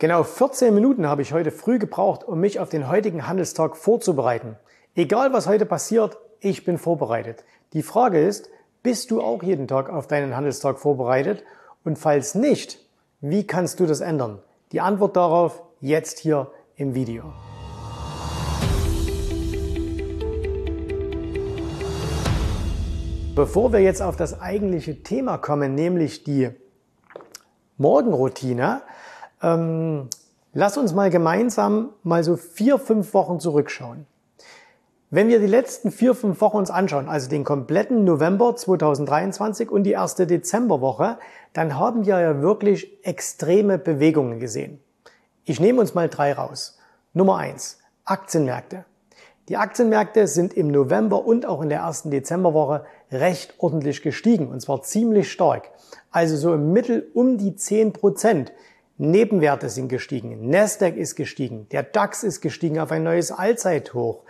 Genau 14 Minuten habe ich heute früh gebraucht, um mich auf den heutigen Handelstag vorzubereiten. Egal was heute passiert, ich bin vorbereitet. Die Frage ist, bist du auch jeden Tag auf deinen Handelstag vorbereitet? Und falls nicht, wie kannst du das ändern? Die Antwort darauf jetzt hier im Video. Bevor wir jetzt auf das eigentliche Thema kommen, nämlich die Morgenroutine, ähm, lass uns mal gemeinsam mal so vier, fünf Wochen zurückschauen. Wenn wir die letzten vier, fünf Wochen uns anschauen, also den kompletten November 2023 und die erste Dezemberwoche, dann haben wir ja wirklich extreme Bewegungen gesehen. Ich nehme uns mal drei raus. Nummer eins, Aktienmärkte. Die Aktienmärkte sind im November und auch in der ersten Dezemberwoche recht ordentlich gestiegen und zwar ziemlich stark. Also so im Mittel um die 10 Prozent. Nebenwerte sind gestiegen, Nasdaq ist gestiegen, der DAX ist gestiegen auf ein neues Allzeithoch,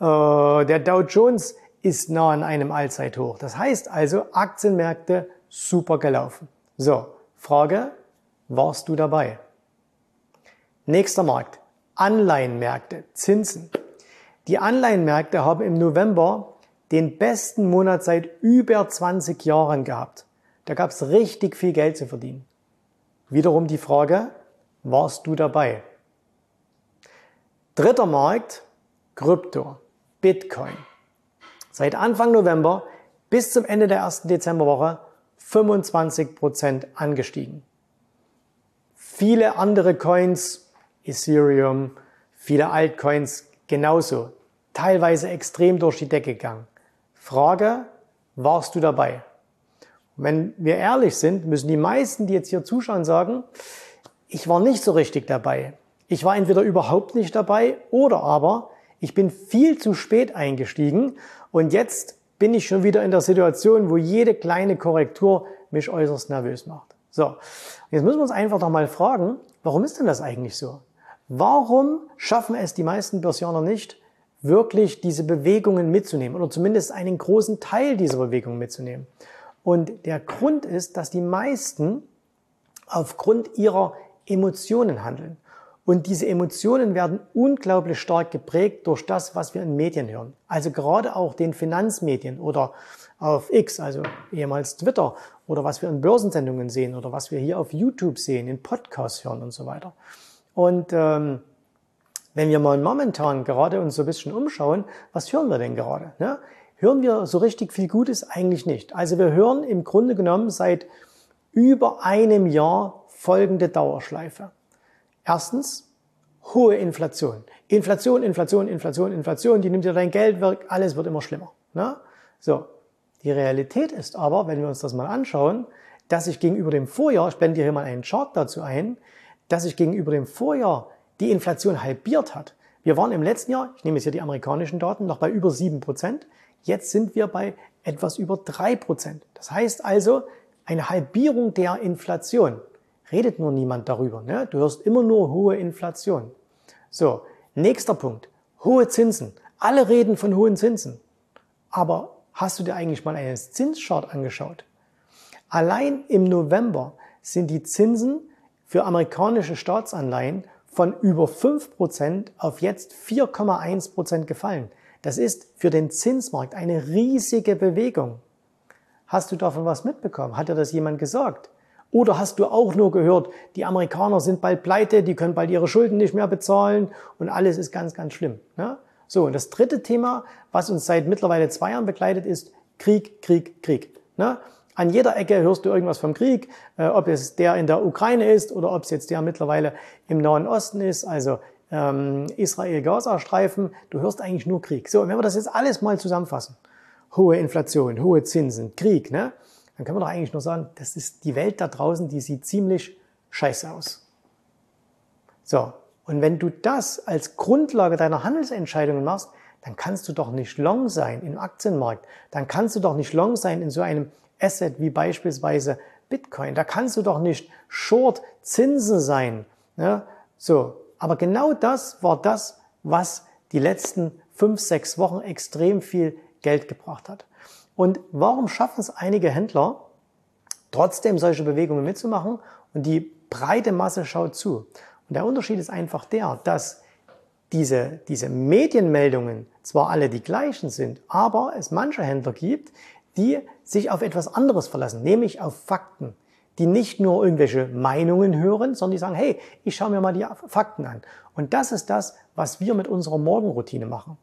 äh, der Dow Jones ist nah an einem Allzeithoch. Das heißt also Aktienmärkte super gelaufen. So, Frage, warst du dabei? Nächster Markt, Anleihenmärkte, Zinsen. Die Anleihenmärkte haben im November den besten Monat seit über 20 Jahren gehabt. Da gab es richtig viel Geld zu verdienen. Wiederum die Frage, warst du dabei? Dritter Markt, Krypto, Bitcoin. Seit Anfang November bis zum Ende der ersten Dezemberwoche 25 Prozent angestiegen. Viele andere Coins, Ethereum, viele Altcoins genauso, teilweise extrem durch die Decke gegangen. Frage, warst du dabei? Wenn wir ehrlich sind, müssen die meisten, die jetzt hier zuschauen, sagen, ich war nicht so richtig dabei. Ich war entweder überhaupt nicht dabei oder aber ich bin viel zu spät eingestiegen und jetzt bin ich schon wieder in der Situation, wo jede kleine Korrektur mich äußerst nervös macht. So, jetzt müssen wir uns einfach doch mal fragen, warum ist denn das eigentlich so? Warum schaffen es die meisten Börsianer nicht, wirklich diese Bewegungen mitzunehmen oder zumindest einen großen Teil dieser Bewegungen mitzunehmen? Und der Grund ist, dass die meisten aufgrund ihrer Emotionen handeln. Und diese Emotionen werden unglaublich stark geprägt durch das, was wir in Medien hören. Also gerade auch den Finanzmedien oder auf X, also ehemals Twitter, oder was wir in Börsensendungen sehen oder was wir hier auf YouTube sehen, in Podcasts hören und so weiter. Und ähm, wenn wir mal momentan gerade uns so ein bisschen umschauen, was hören wir denn gerade? Ne? Hören wir so richtig viel Gutes? Eigentlich nicht. Also wir hören im Grunde genommen seit über einem Jahr folgende Dauerschleife. Erstens, hohe Inflation. Inflation, Inflation, Inflation, Inflation, die nimmt dir dein Geld weg, alles wird immer schlimmer. Ne? So, die Realität ist aber, wenn wir uns das mal anschauen, dass sich gegenüber dem Vorjahr, ich blende hier mal einen Chart dazu ein, dass sich gegenüber dem Vorjahr die Inflation halbiert hat. Wir waren im letzten Jahr, ich nehme jetzt hier die amerikanischen Daten, noch bei über sieben Prozent. Jetzt sind wir bei etwas über drei Prozent. Das heißt also eine Halbierung der Inflation. Redet nur niemand darüber. Ne? Du hörst immer nur hohe Inflation. So, nächster Punkt. Hohe Zinsen. Alle reden von hohen Zinsen. Aber hast du dir eigentlich mal einen Zinschart angeschaut? Allein im November sind die Zinsen für amerikanische Staatsanleihen von über 5% auf jetzt 4,1% gefallen. Das ist für den Zinsmarkt eine riesige Bewegung. Hast du davon was mitbekommen? Hat dir das jemand gesagt? Oder hast du auch nur gehört, die Amerikaner sind bald pleite, die können bald ihre Schulden nicht mehr bezahlen und alles ist ganz, ganz schlimm. Ne? So, und das dritte Thema, was uns seit mittlerweile zwei Jahren begleitet, ist Krieg, Krieg, Krieg. Ne? An jeder Ecke hörst du irgendwas vom Krieg, äh, ob es der in der Ukraine ist oder ob es jetzt der mittlerweile im Nahen Osten ist, also ähm, Israel-Gaza-Streifen. Du hörst eigentlich nur Krieg. So, und wenn wir das jetzt alles mal zusammenfassen, hohe Inflation, hohe Zinsen, Krieg, ne, dann können wir doch eigentlich nur sagen, das ist die Welt da draußen, die sieht ziemlich scheiße aus. So, und wenn du das als Grundlage deiner Handelsentscheidungen machst, dann kannst du doch nicht long sein im Aktienmarkt. Dann kannst du doch nicht long sein in so einem Asset wie beispielsweise Bitcoin. Da kannst du doch nicht Short Zinsen sein. Ne? So, aber genau das war das, was die letzten fünf, sechs Wochen extrem viel Geld gebracht hat. Und warum schaffen es einige Händler, trotzdem solche Bewegungen mitzumachen und die breite Masse schaut zu? Und der Unterschied ist einfach der, dass diese, diese Medienmeldungen zwar alle die gleichen sind, aber es manche Händler gibt, die sich auf etwas anderes verlassen, nämlich auf Fakten, die nicht nur irgendwelche Meinungen hören, sondern die sagen, hey, ich schaue mir mal die Fakten an. Und das ist das, was wir mit unserer Morgenroutine machen.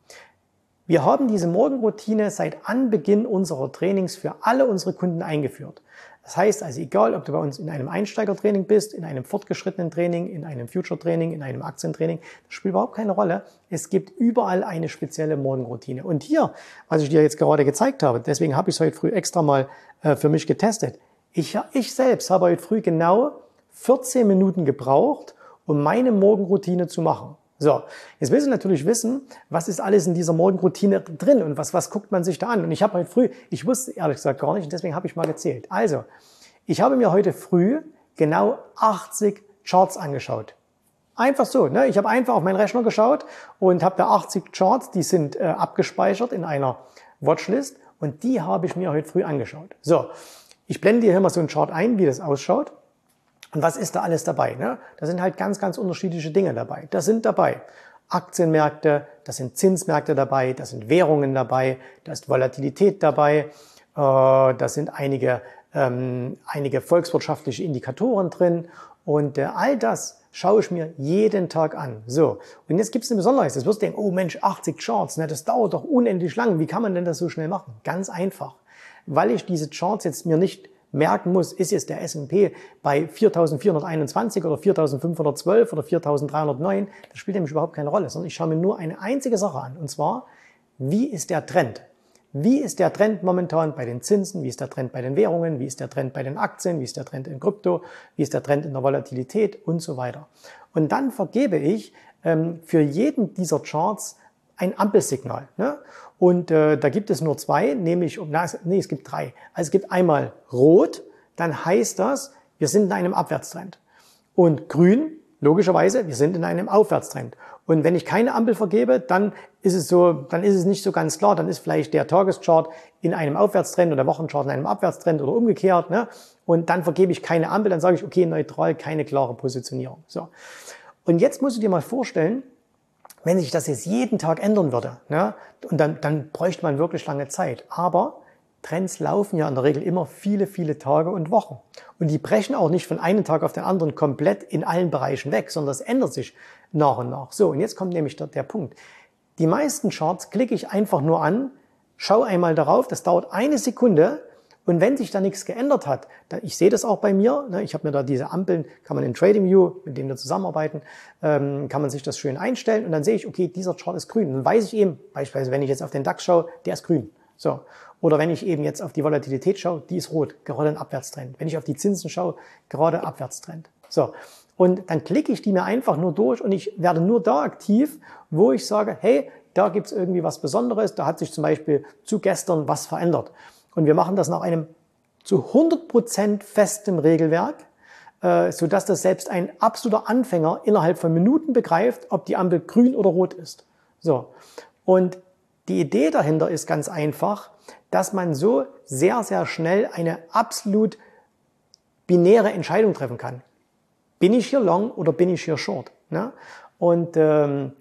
Wir haben diese Morgenroutine seit Anbeginn unserer Trainings für alle unsere Kunden eingeführt. Das heißt also, egal ob du bei uns in einem Einsteigertraining bist, in einem fortgeschrittenen Training, in einem Future-Training, in einem Aktientraining, das spielt überhaupt keine Rolle. Es gibt überall eine spezielle Morgenroutine. Und hier, was ich dir jetzt gerade gezeigt habe, deswegen habe ich es heute früh extra mal äh, für mich getestet. Ich, ich selbst habe heute früh genau 14 Minuten gebraucht, um meine Morgenroutine zu machen. So, jetzt willst du natürlich wissen, was ist alles in dieser Morgenroutine drin und was, was guckt man sich da an. Und ich habe heute früh, ich wusste ehrlich gesagt gar nicht und deswegen habe ich mal gezählt. Also, ich habe mir heute früh genau 80 Charts angeschaut. Einfach so. Ne? Ich habe einfach auf meinen Rechner geschaut und habe da 80 Charts, die sind äh, abgespeichert in einer Watchlist und die habe ich mir heute früh angeschaut. So, ich blende dir hier mal so einen Chart ein, wie das ausschaut. Und was ist da alles dabei? Ne? Da sind halt ganz, ganz unterschiedliche Dinge dabei. Da sind dabei Aktienmärkte, da sind Zinsmärkte dabei, da sind Währungen dabei, da ist Volatilität dabei, äh, da sind einige, ähm, einige volkswirtschaftliche Indikatoren drin und äh, all das schaue ich mir jeden Tag an. So, und jetzt gibt es eine Besonderheit. Jetzt wirst du denken, oh Mensch, 80 Charts, ne, das dauert doch unendlich lang. Wie kann man denn das so schnell machen? Ganz einfach. Weil ich diese Charts jetzt mir nicht merken muss, ist jetzt der S&P bei 4421 oder 4512 oder 4309, das spielt nämlich überhaupt keine Rolle, sondern ich schaue mir nur eine einzige Sache an, und zwar, wie ist der Trend? Wie ist der Trend momentan bei den Zinsen? Wie ist der Trend bei den Währungen? Wie ist der Trend bei den Aktien? Wie ist der Trend in Krypto? Wie ist der Trend in der Volatilität und so weiter? Und dann vergebe ich ähm, für jeden dieser Charts ein Ampelsignal. Ne? Und äh, da gibt es nur zwei, nämlich, na, nee, es gibt drei. Also es gibt einmal rot, dann heißt das, wir sind in einem Abwärtstrend. Und grün, logischerweise, wir sind in einem Aufwärtstrend. Und wenn ich keine Ampel vergebe, dann ist es so, dann ist es nicht so ganz klar, dann ist vielleicht der Tageschart in einem Aufwärtstrend oder der Wochenchart in einem Abwärtstrend oder umgekehrt. Ne? Und dann vergebe ich keine Ampel, dann sage ich, okay, neutral, keine klare Positionierung. So. Und jetzt musst du dir mal vorstellen, wenn sich das jetzt jeden Tag ändern würde, ne, und dann, dann bräuchte man wirklich lange Zeit. Aber Trends laufen ja in der Regel immer viele, viele Tage und Wochen. Und die brechen auch nicht von einem Tag auf den anderen komplett in allen Bereichen weg, sondern es ändert sich nach und nach. So, und jetzt kommt nämlich der, der Punkt. Die meisten Charts klicke ich einfach nur an, schau einmal darauf, das dauert eine Sekunde und wenn sich da nichts geändert hat, ich sehe das auch bei mir, ne, ich habe mir da diese Ampeln, kann man in TradingView, mit dem wir zusammenarbeiten, ähm, kann man sich das schön einstellen und dann sehe ich, okay, dieser Chart ist grün. Dann weiß ich eben, beispielsweise, wenn ich jetzt auf den DAX schaue, der ist grün. So. Oder wenn ich eben jetzt auf die Volatilität schaue, die ist rot, gerade ein Abwärtstrend. Wenn ich auf die Zinsen schaue, gerade Abwärtstrend. So. Und dann klicke ich die mir einfach nur durch und ich werde nur da aktiv, wo ich sage, hey, da gibt's irgendwie was Besonderes, da hat sich zum Beispiel zu gestern was verändert. Und wir machen das nach einem zu 100% festem Regelwerk, äh, so dass das selbst ein absoluter Anfänger innerhalb von Minuten begreift, ob die Ampel grün oder rot ist. So. Und die Idee dahinter ist ganz einfach, dass man so sehr, sehr schnell eine absolut binäre Entscheidung treffen kann. Bin ich hier long oder bin ich hier short? Ne? Und ähm,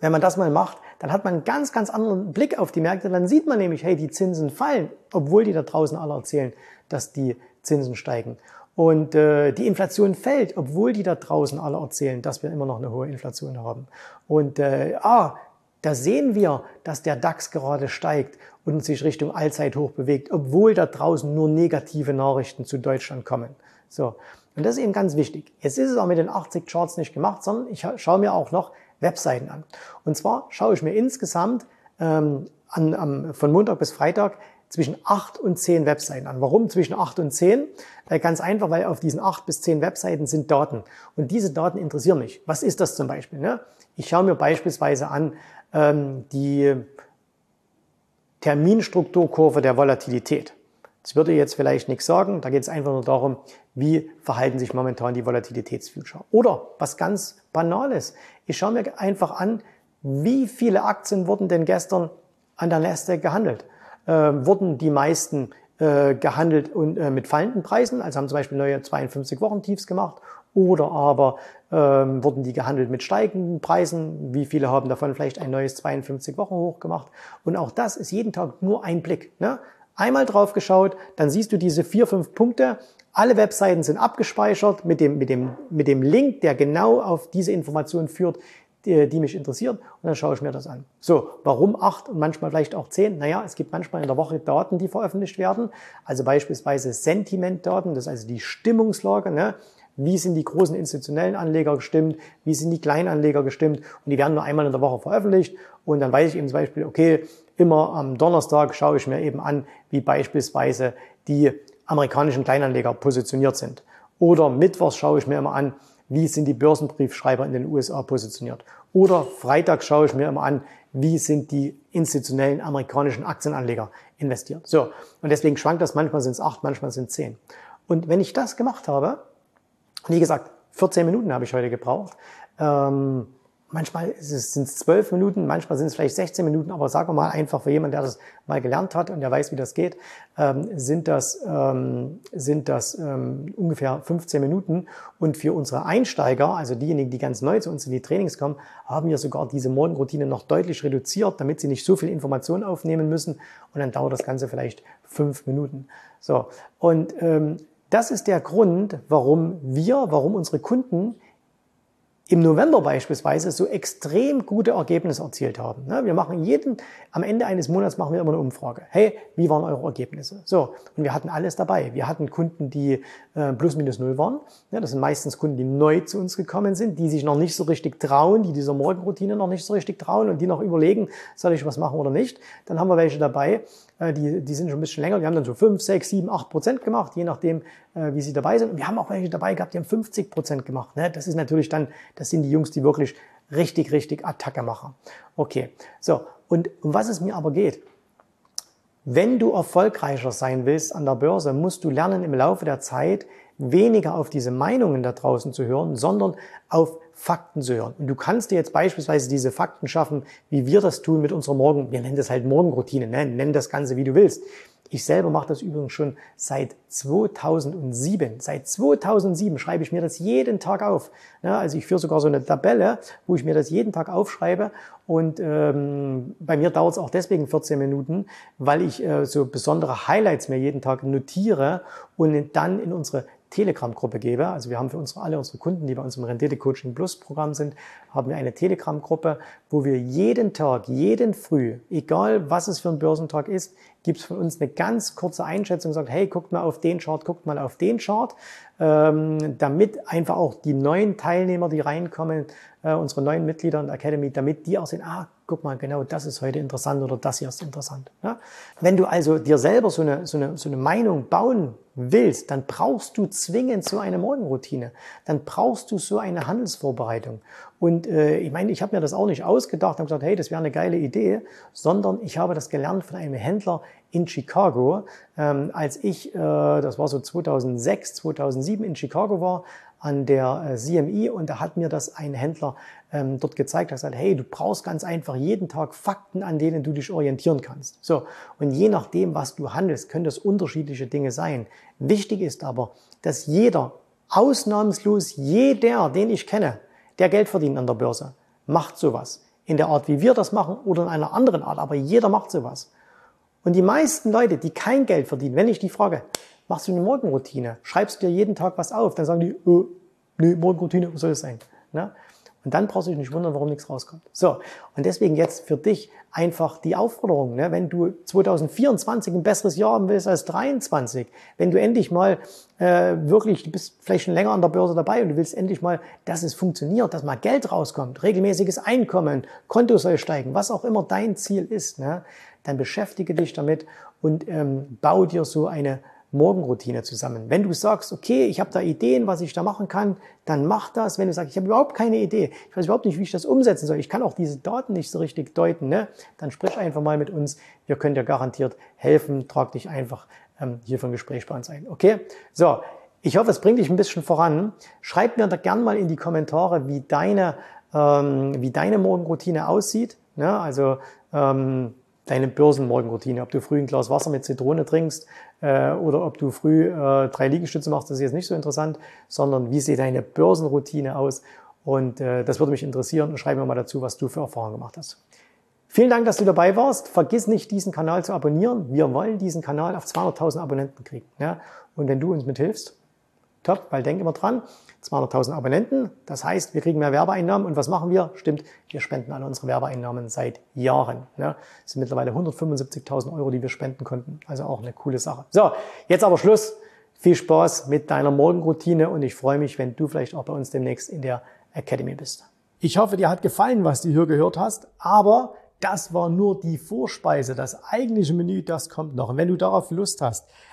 wenn man das mal macht, dann hat man einen ganz, ganz anderen Blick auf die Märkte. Dann sieht man nämlich, hey, die Zinsen fallen, obwohl die da draußen alle erzählen, dass die Zinsen steigen. Und äh, die Inflation fällt, obwohl die da draußen alle erzählen, dass wir immer noch eine hohe Inflation haben. Und äh, ah, da sehen wir, dass der DAX gerade steigt und sich Richtung Allzeithoch bewegt, obwohl da draußen nur negative Nachrichten zu Deutschland kommen. So. Und das ist eben ganz wichtig. Jetzt ist es auch mit den 80 Charts nicht gemacht, sondern ich schaue mir auch noch Webseiten an. Und zwar schaue ich mir insgesamt ähm, an, am, von Montag bis Freitag zwischen acht und zehn Webseiten an. Warum zwischen acht und zehn? Äh, ganz einfach, weil auf diesen acht bis zehn Webseiten sind Daten. Und diese Daten interessieren mich. Was ist das zum Beispiel? Ne? Ich schaue mir beispielsweise an ähm, die Terminstrukturkurve der Volatilität. Das würde jetzt vielleicht nichts sagen. Da geht es einfach nur darum, wie verhalten sich momentan die Volatilitätsfuture. Oder was ganz Banales. Ich schaue mir einfach an, wie viele Aktien wurden denn gestern an der Nasdaq gehandelt? Äh, wurden die meisten äh, gehandelt und äh, mit fallenden Preisen, also haben zum Beispiel neue 52 Wochen Tiefs gemacht, oder aber ähm, wurden die gehandelt mit steigenden Preisen. Wie viele haben davon vielleicht ein neues 52 Wochen hoch gemacht? Und auch das ist jeden Tag nur ein Blick. Ne? Einmal drauf geschaut, dann siehst du diese vier, fünf Punkte. Alle Webseiten sind abgespeichert mit dem, mit dem, mit dem Link, der genau auf diese Information führt, die, die mich interessiert. Und dann schaue ich mir das an. So, warum acht und manchmal vielleicht auch zehn? Naja, es gibt manchmal in der Woche Daten, die veröffentlicht werden. Also beispielsweise Sentimentdaten, das ist also die Stimmungslage. Ne? Wie sind die großen institutionellen Anleger gestimmt? Wie sind die Kleinanleger gestimmt? Und die werden nur einmal in der Woche veröffentlicht. Und dann weiß ich eben zum Beispiel, okay, immer am Donnerstag schaue ich mir eben an, wie beispielsweise die amerikanischen Kleinanleger positioniert sind. Oder mittwochs schaue ich mir immer an, wie sind die Börsenbriefschreiber in den USA positioniert. Oder Freitag schaue ich mir immer an, wie sind die institutionellen amerikanischen Aktienanleger investiert. So, und deswegen schwankt das, manchmal sind es acht, manchmal sind es zehn. Und wenn ich das gemacht habe, wie gesagt, 14 Minuten habe ich heute gebraucht. Ähm, manchmal sind es zwölf Minuten, manchmal sind es vielleicht 16 Minuten, aber sagen wir mal einfach für jemanden, der das mal gelernt hat und der weiß, wie das geht, ähm, sind das, ähm, sind das ähm, ungefähr 15 Minuten. Und für unsere Einsteiger, also diejenigen, die ganz neu zu uns in die Trainings kommen, haben wir sogar diese Morgenroutine noch deutlich reduziert, damit sie nicht so viel Information aufnehmen müssen. Und dann dauert das Ganze vielleicht fünf Minuten. So. Und ähm, das ist der Grund, warum wir, warum unsere Kunden im November beispielsweise so extrem gute Ergebnisse erzielt haben. Ne, wir machen jeden, am Ende eines Monats machen wir immer eine Umfrage. Hey, wie waren eure Ergebnisse? So. Und wir hatten alles dabei. Wir hatten Kunden, die äh, plus minus null waren. Das sind meistens Kunden, die neu zu uns gekommen sind, die sich noch nicht so richtig trauen, die dieser Morgenroutine noch nicht so richtig trauen und die noch überlegen, soll ich was machen oder nicht. Dann haben wir welche dabei, äh, die, die sind schon ein bisschen länger, die haben dann so 5, 6, 7, 8 Prozent gemacht, je nachdem, äh, wie sie dabei sind. Und wir haben auch welche dabei gehabt, die haben 50 Prozent gemacht. Ne? Das ist natürlich dann, das sind die Jungs, die wirklich richtig, richtig Attacke machen. Okay, so. Und um was es mir aber geht, wenn du erfolgreicher sein willst an der Börse, musst du lernen im Laufe der Zeit weniger auf diese Meinungen da draußen zu hören, sondern auf Fakten zu hören. Und du kannst dir jetzt beispielsweise diese Fakten schaffen, wie wir das tun mit unserer Morgen, wir nennen das halt Morgenroutine, ne? nenn das Ganze wie du willst. Ich selber mache das übrigens schon seit 2007. Seit 2007 schreibe ich mir das jeden Tag auf. Also ich führe sogar so eine Tabelle, wo ich mir das jeden Tag aufschreibe. Und ähm, bei mir dauert es auch deswegen 14 Minuten, weil ich äh, so besondere Highlights mir jeden Tag notiere und dann in unsere Telegram-Gruppe gebe. Also wir haben für unsere, alle unsere Kunden, die bei uns im Rendite Coaching Plus Programm sind, haben wir eine Telegram-Gruppe, wo wir jeden Tag, jeden Früh, egal was es für ein Börsentag ist, gibt es von uns eine ganz kurze Einschätzung, sagt, hey, guckt mal auf den Chart, guckt mal auf den Chart, ähm, damit einfach auch die neuen Teilnehmer, die reinkommen, äh, unsere neuen Mitglieder in der Academy, damit die auch sehen, ah, guck mal, genau das ist heute interessant oder das hier ist interessant. Ja? Wenn du also dir selber so eine, so, eine, so eine Meinung bauen willst, dann brauchst du zwingend so eine Morgenroutine. Dann brauchst du so eine Handelsvorbereitung. Und äh, ich meine, ich habe mir das auch nicht ausgedacht und gesagt, hey, das wäre eine geile Idee, sondern ich habe das gelernt von einem Händler in Chicago. Ähm, als ich, äh, das war so 2006, 2007 in Chicago war, an der äh, CMI und da hat mir das ein Händler ähm, dort gezeigt, hat gesagt, hey, du brauchst ganz einfach jeden Tag Fakten, an denen du dich orientieren kannst. So. Und je nachdem, was du handelst, können das unterschiedliche Dinge sein. Wichtig ist aber, dass jeder, ausnahmslos jeder, den ich kenne, der Geld verdient an der Börse, macht sowas. In der Art, wie wir das machen oder in einer anderen Art, aber jeder macht sowas. Und die meisten Leute, die kein Geld verdienen, wenn ich die frage, machst du eine Morgenroutine? Schreibst du dir jeden Tag was auf? Dann sagen die, oh, nö, Morgenroutine, soll das sein? Ne? Und dann brauchst du dich nicht wundern, warum nichts rauskommt. So, und deswegen jetzt für dich einfach die Aufforderung, ne, wenn du 2024 ein besseres Jahr haben willst als 23, wenn du endlich mal äh, wirklich, du bist vielleicht schon länger an der Börse dabei und du willst endlich mal, dass es funktioniert, dass mal Geld rauskommt, regelmäßiges Einkommen, Konto soll steigen, was auch immer dein Ziel ist, ne, dann beschäftige dich damit und ähm, bau dir so eine Morgenroutine zusammen. Wenn du sagst, okay, ich habe da Ideen, was ich da machen kann, dann mach das. Wenn du sagst, ich habe überhaupt keine Idee, ich weiß überhaupt nicht, wie ich das umsetzen soll, ich kann auch diese Daten nicht so richtig deuten, ne? dann sprich einfach mal mit uns. Wir können dir garantiert helfen. Trag dich einfach ähm, hier für ein Gespräch bei uns ein. Okay? So, ich hoffe, es bringt dich ein bisschen voran. Schreib mir da gern mal in die Kommentare, wie deine, ähm, wie deine Morgenroutine aussieht. Ne? Also ähm, deine Börsenmorgenroutine. Ob du früh ein Glas Wasser mit Zitrone trinkst äh, oder ob du früh äh, drei Liegestütze machst, das ist jetzt nicht so interessant, sondern wie sieht deine Börsenroutine aus? Und äh, das würde mich interessieren. Schreib mir mal dazu, was du für Erfahrungen gemacht hast. Vielen Dank, dass du dabei warst. Vergiss nicht, diesen Kanal zu abonnieren. Wir wollen diesen Kanal auf 200.000 Abonnenten kriegen. Ja? Und wenn du uns mithilfst, top, weil denk immer dran, 200.000 Abonnenten. Das heißt, wir kriegen mehr Werbeeinnahmen. Und was machen wir? Stimmt, wir spenden alle unsere Werbeeinnahmen seit Jahren. Ja, es sind mittlerweile 175.000 Euro, die wir spenden konnten. Also auch eine coole Sache. So, jetzt aber Schluss. Viel Spaß mit deiner Morgenroutine und ich freue mich, wenn du vielleicht auch bei uns demnächst in der Academy bist. Ich hoffe, dir hat gefallen, was du hier gehört hast, aber das war nur die Vorspeise. Das eigentliche Menü, das kommt noch. Und wenn du darauf Lust hast,